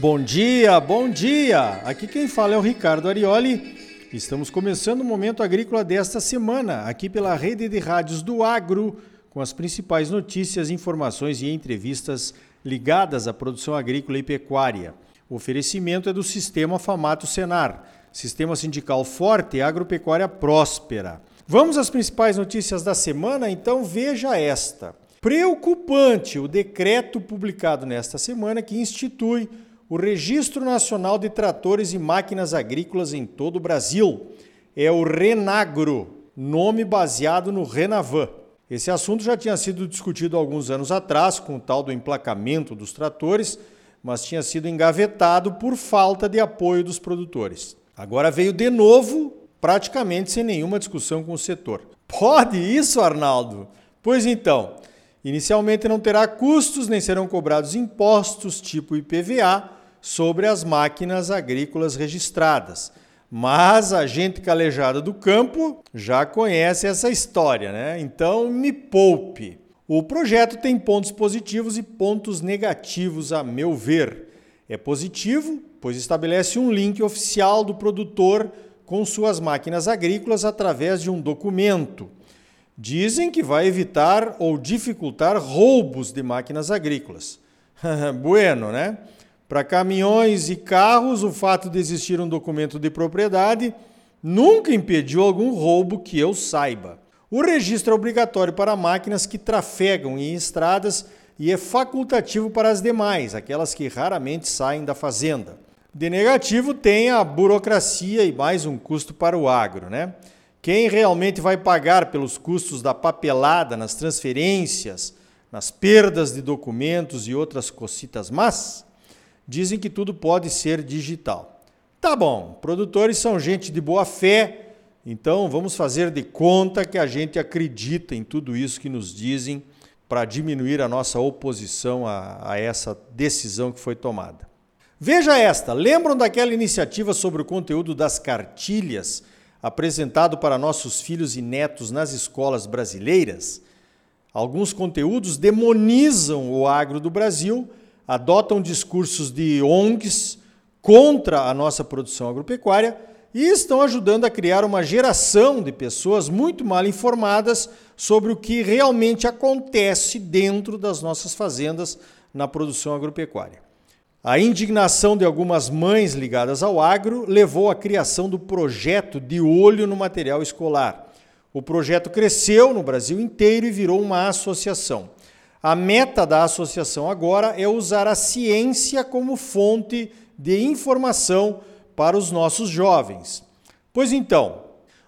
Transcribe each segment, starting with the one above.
Bom dia, bom dia! Aqui quem fala é o Ricardo Arioli. Estamos começando o Momento Agrícola desta semana, aqui pela rede de rádios do Agro, com as principais notícias, informações e entrevistas ligadas à produção agrícola e pecuária. O oferecimento é do Sistema Famato Senar, Sistema Sindical Forte e Agropecuária Próspera. Vamos às principais notícias da semana? Então veja esta. Preocupante o decreto publicado nesta semana que institui o Registro Nacional de Tratores e Máquinas Agrícolas em todo o Brasil. É o Renagro, nome baseado no Renavan. Esse assunto já tinha sido discutido alguns anos atrás, com o tal do emplacamento dos tratores, mas tinha sido engavetado por falta de apoio dos produtores. Agora veio de novo, praticamente sem nenhuma discussão com o setor. Pode isso, Arnaldo? Pois então, inicialmente não terá custos nem serão cobrados impostos tipo IPVA sobre as máquinas agrícolas registradas. Mas a gente calejada do campo já conhece essa história, né? Então me poupe. O projeto tem pontos positivos e pontos negativos, a meu ver. É positivo, pois estabelece um link oficial do produtor com suas máquinas agrícolas através de um documento. Dizem que vai evitar ou dificultar roubos de máquinas agrícolas. bueno, né? Para caminhões e carros, o fato de existir um documento de propriedade nunca impediu algum roubo que eu saiba. O registro é obrigatório para máquinas que trafegam em estradas e é facultativo para as demais, aquelas que raramente saem da fazenda. De negativo tem a burocracia e mais um custo para o agro, né? Quem realmente vai pagar pelos custos da papelada nas transferências, nas perdas de documentos e outras cocitas más? Dizem que tudo pode ser digital. Tá bom, produtores são gente de boa fé, então vamos fazer de conta que a gente acredita em tudo isso que nos dizem para diminuir a nossa oposição a, a essa decisão que foi tomada. Veja esta: lembram daquela iniciativa sobre o conteúdo das cartilhas apresentado para nossos filhos e netos nas escolas brasileiras? Alguns conteúdos demonizam o agro do Brasil adotam discursos de ONGs contra a nossa produção agropecuária e estão ajudando a criar uma geração de pessoas muito mal informadas sobre o que realmente acontece dentro das nossas fazendas na produção agropecuária. A indignação de algumas mães ligadas ao agro levou à criação do projeto de olho no material escolar. O projeto cresceu no Brasil inteiro e virou uma associação. A meta da associação agora é usar a ciência como fonte de informação para os nossos jovens. Pois então,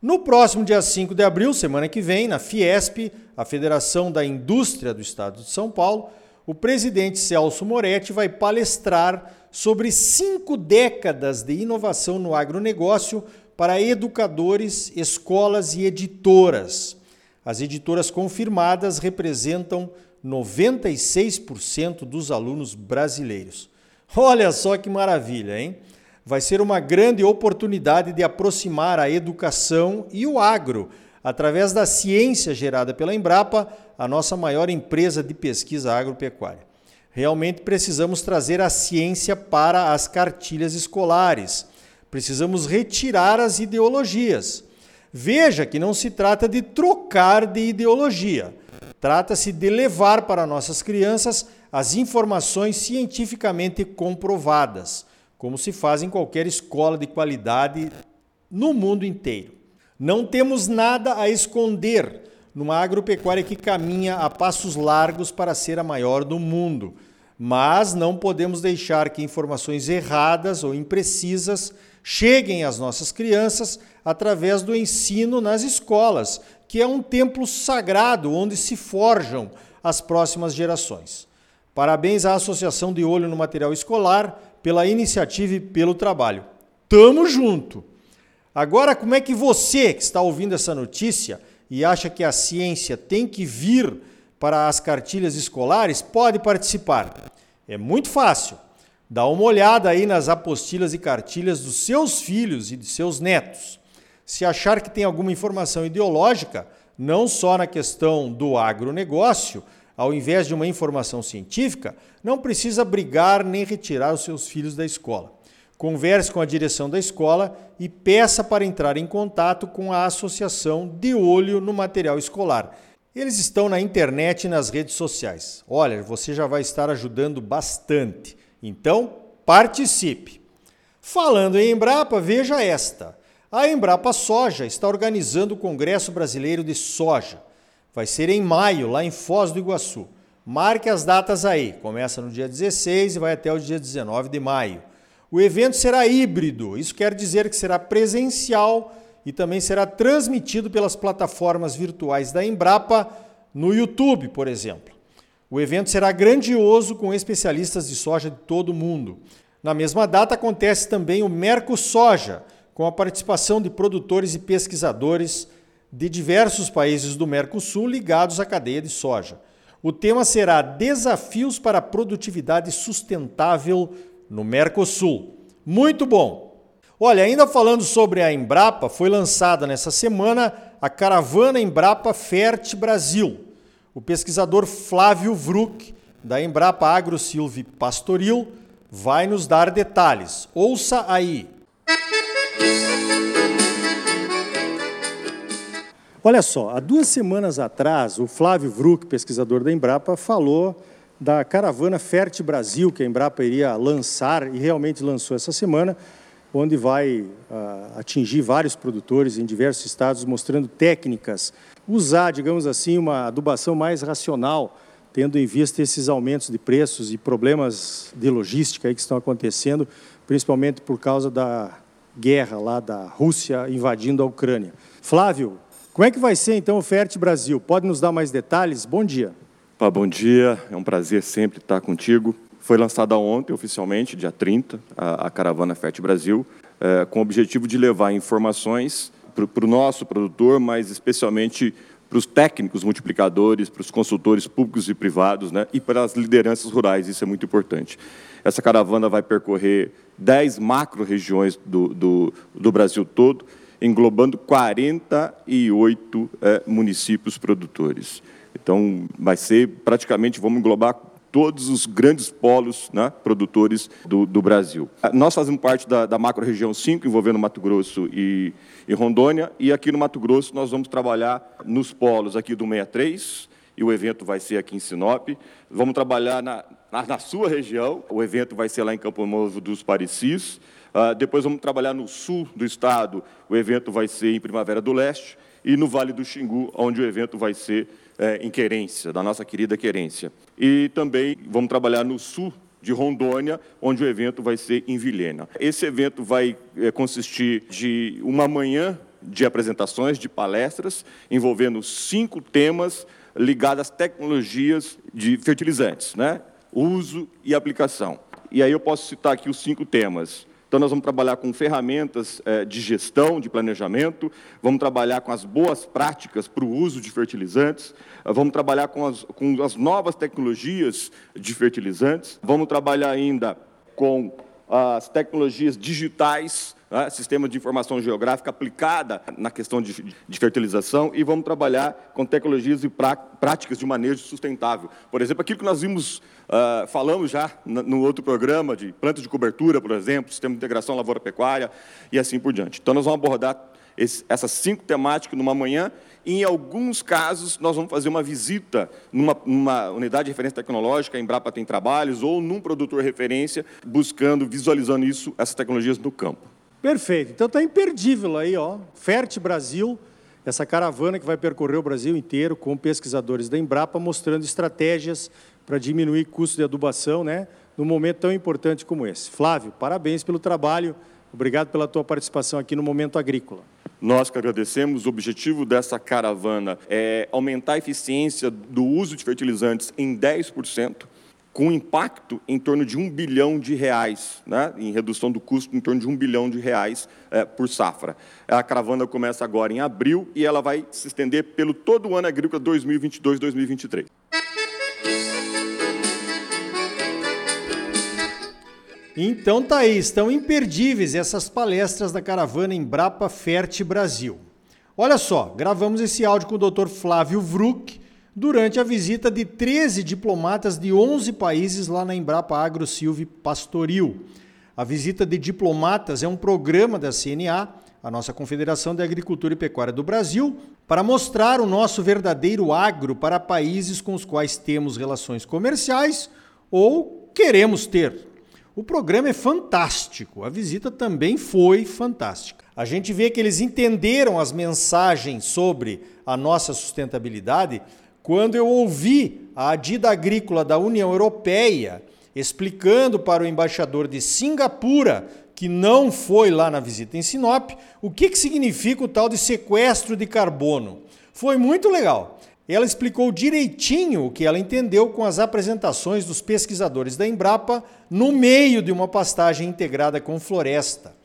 no próximo dia 5 de abril, semana que vem, na Fiesp, a Federação da Indústria do Estado de São Paulo, o presidente Celso Moretti vai palestrar sobre cinco décadas de inovação no agronegócio para educadores, escolas e editoras. As editoras confirmadas representam 96% dos alunos brasileiros. Olha só que maravilha, hein? Vai ser uma grande oportunidade de aproximar a educação e o agro através da ciência gerada pela Embrapa, a nossa maior empresa de pesquisa agropecuária. Realmente precisamos trazer a ciência para as cartilhas escolares. Precisamos retirar as ideologias. Veja que não se trata de trocar de ideologia Trata-se de levar para nossas crianças as informações cientificamente comprovadas, como se faz em qualquer escola de qualidade no mundo inteiro. Não temos nada a esconder numa agropecuária que caminha a passos largos para ser a maior do mundo, mas não podemos deixar que informações erradas ou imprecisas cheguem às nossas crianças através do ensino nas escolas, que é um templo sagrado onde se forjam as próximas gerações. Parabéns à Associação de Olho no Material Escolar pela iniciativa e pelo trabalho. Tamo junto! Agora, como é que você que está ouvindo essa notícia e acha que a ciência tem que vir para as cartilhas escolares, pode participar? É muito fácil. Dá uma olhada aí nas apostilas e cartilhas dos seus filhos e de seus netos se achar que tem alguma informação ideológica, não só na questão do agronegócio, ao invés de uma informação científica, não precisa brigar nem retirar os seus filhos da escola. Converse com a direção da escola e peça para entrar em contato com a associação de olho no material escolar. Eles estão na internet e nas redes sociais. Olha, você já vai estar ajudando bastante. Então, participe. Falando em Embrapa, veja esta. A Embrapa Soja está organizando o Congresso Brasileiro de Soja. Vai ser em maio, lá em Foz do Iguaçu. Marque as datas aí. Começa no dia 16 e vai até o dia 19 de maio. O evento será híbrido, isso quer dizer que será presencial e também será transmitido pelas plataformas virtuais da Embrapa no YouTube, por exemplo. O evento será grandioso com especialistas de soja de todo o mundo. Na mesma data acontece também o Mercosoja, com a participação de produtores e pesquisadores de diversos países do Mercosul ligados à cadeia de soja. O tema será Desafios para a Produtividade Sustentável no Mercosul. Muito bom! Olha, ainda falando sobre a Embrapa, foi lançada nessa semana a caravana Embrapa Fert Brasil. O pesquisador Flávio Vruck, da Embrapa Agro Silvi Pastoril, vai nos dar detalhes. Ouça aí! Olha só, há duas semanas atrás, o Flávio Vruck, pesquisador da Embrapa, falou da caravana Fert Brasil, que a Embrapa iria lançar e realmente lançou essa semana, onde vai uh, atingir vários produtores em diversos estados, mostrando técnicas, usar, digamos assim, uma adubação mais racional, tendo em vista esses aumentos de preços e problemas de logística que estão acontecendo, principalmente por causa da guerra lá da Rússia invadindo a Ucrânia. Flávio, como é que vai ser então o Fert Brasil? Pode nos dar mais detalhes? Bom dia. Bom dia, é um prazer sempre estar contigo. Foi lançada ontem, oficialmente, dia 30, a, a Caravana FET Brasil, é, com o objetivo de levar informações para o nosso produtor, mas especialmente para os técnicos multiplicadores, para os consultores públicos e privados né, e para as lideranças rurais, isso é muito importante. Essa caravana vai percorrer 10 macro-regiões do, do, do, Brasil todo, englobando 48 é, municípios produtores. Então, vai ser praticamente, vamos englobar todos os grandes polos né, produtores do, do, Brasil. Nós fazemos parte da, da macro-região 5, envolvendo Mato Grosso e, e, Rondônia, e aqui no Mato Grosso nós vamos trabalhar nos polos aqui do 63, e o evento vai ser aqui em Sinop. Vamos trabalhar na, na, na sua região, o evento vai ser lá em Campo Novo dos Parecis. Uh, depois vamos trabalhar no sul do estado, o evento vai ser em Primavera do Leste, e no Vale do Xingu, onde o evento vai ser é, em Querência, da nossa querida Querência. E também vamos trabalhar no sul de Rondônia, onde o evento vai ser em Vilhena. Esse evento vai é, consistir de uma manhã de apresentações, de palestras, envolvendo cinco temas ligados às tecnologias de fertilizantes, né? uso e aplicação. E aí eu posso citar aqui os cinco temas. Então, nós vamos trabalhar com ferramentas é, de gestão, de planejamento, vamos trabalhar com as boas práticas para o uso de fertilizantes, eh, vamos trabalhar com as, com as novas tecnologias de fertilizantes, vamos trabalhar ainda com as tecnologias digitais né, sistema de informação geográfica aplicada na questão de, de, fertilização e vamos trabalhar com tecnologias e prá, práticas de manejo sustentável. Por exemplo, aquilo que nós vimos, uh, falamos já no outro programa, de plantas de cobertura, por exemplo, sistema de integração lavoura-pecuária e assim por diante. Então, nós vamos abordar esse, essas cinco temáticas numa manhã e, em alguns casos, nós vamos fazer uma visita numa, numa unidade de referência tecnológica, a Embrapa tem trabalhos, ou num produtor referência, buscando, visualizando isso, essas tecnologias no campo. Perfeito. Então está imperdível aí, ó. Fert Brasil, essa caravana que vai percorrer o Brasil inteiro com pesquisadores da Embrapa mostrando estratégias para diminuir custo de adubação, né? Num momento tão importante como esse. Flávio, parabéns pelo trabalho. Obrigado pela tua participação aqui no Momento Agrícola. Nós que agradecemos. O objetivo dessa caravana é aumentar a eficiência do uso de fertilizantes em 10% com impacto em torno de um bilhão de reais, né, em redução do custo em torno de um bilhão de reais é, por safra. A caravana começa agora em abril e ela vai se estender pelo todo o ano agrícola 2022-2023. Então tá aí, estão imperdíveis essas palestras da caravana Embrapa Fert Brasil. Olha só, gravamos esse áudio com o Dr. Flávio Vruck, durante a visita de 13 diplomatas de 11 países lá na Embrapa Agro Silve Pastoril. A visita de diplomatas é um programa da CNA, a nossa Confederação de Agricultura e Pecuária do Brasil, para mostrar o nosso verdadeiro agro para países com os quais temos relações comerciais ou queremos ter. O programa é fantástico, a visita também foi fantástica. A gente vê que eles entenderam as mensagens sobre a nossa sustentabilidade quando eu ouvi a Adida Agrícola da União Europeia explicando para o embaixador de Singapura, que não foi lá na visita em Sinop, o que, que significa o tal de sequestro de carbono. Foi muito legal. Ela explicou direitinho o que ela entendeu com as apresentações dos pesquisadores da Embrapa no meio de uma pastagem integrada com floresta.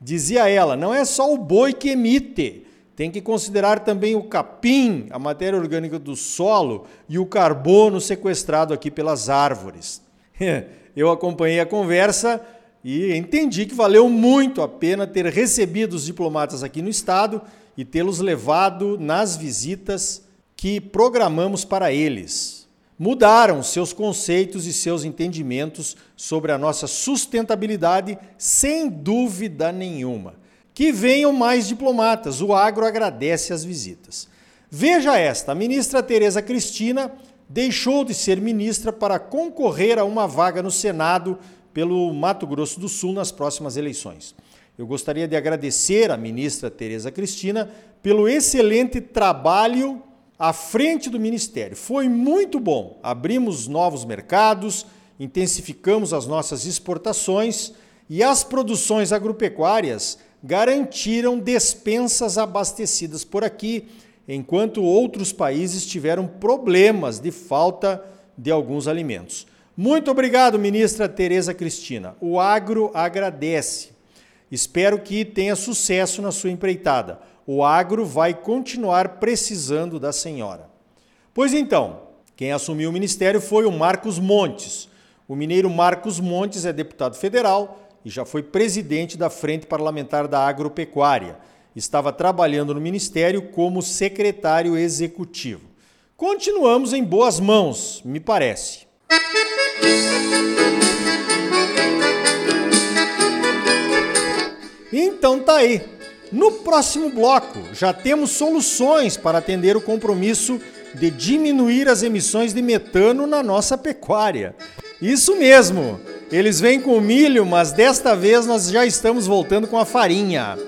Dizia ela: não é só o boi que emite, tem que considerar também o capim, a matéria orgânica do solo e o carbono sequestrado aqui pelas árvores. Eu acompanhei a conversa e entendi que valeu muito a pena ter recebido os diplomatas aqui no estado e tê-los levado nas visitas que programamos para eles. Mudaram seus conceitos e seus entendimentos sobre a nossa sustentabilidade, sem dúvida nenhuma. Que venham mais diplomatas. O agro agradece as visitas. Veja esta: a ministra Tereza Cristina deixou de ser ministra para concorrer a uma vaga no Senado pelo Mato Grosso do Sul nas próximas eleições. Eu gostaria de agradecer à ministra Tereza Cristina pelo excelente trabalho à frente do ministério. Foi muito bom. Abrimos novos mercados, intensificamos as nossas exportações e as produções agropecuárias garantiram despensas abastecidas por aqui, enquanto outros países tiveram problemas de falta de alguns alimentos. Muito obrigado, ministra Tereza Cristina. O agro agradece. Espero que tenha sucesso na sua empreitada. O agro vai continuar precisando da senhora. Pois então, quem assumiu o ministério foi o Marcos Montes. O mineiro Marcos Montes é deputado federal, e já foi presidente da Frente Parlamentar da Agropecuária. Estava trabalhando no Ministério como secretário executivo. Continuamos em boas mãos, me parece. Então tá aí. No próximo bloco, já temos soluções para atender o compromisso de diminuir as emissões de metano na nossa pecuária. Isso mesmo! Eles vêm com milho, mas desta vez nós já estamos voltando com a farinha.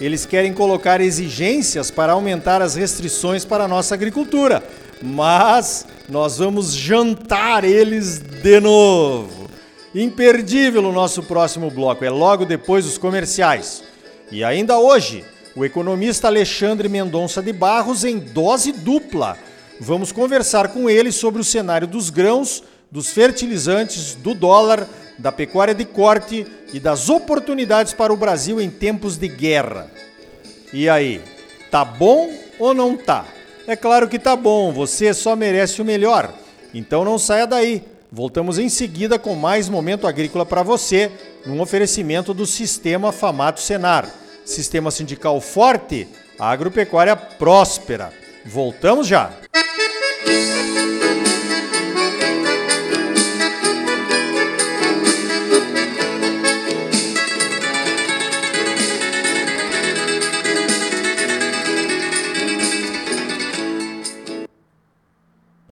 Eles querem colocar exigências para aumentar as restrições para a nossa agricultura, mas nós vamos jantar eles de novo. Imperdível o nosso próximo bloco, é logo depois dos comerciais. E ainda hoje, o economista Alexandre Mendonça de Barros em dose dupla. Vamos conversar com ele sobre o cenário dos grãos, dos fertilizantes, do dólar da pecuária de corte e das oportunidades para o Brasil em tempos de guerra. E aí, tá bom ou não tá? É claro que tá bom, você só merece o melhor. Então não saia daí. Voltamos em seguida com mais momento agrícola para você, num oferecimento do Sistema Famato Senar. Sistema sindical forte, agropecuária próspera. Voltamos já.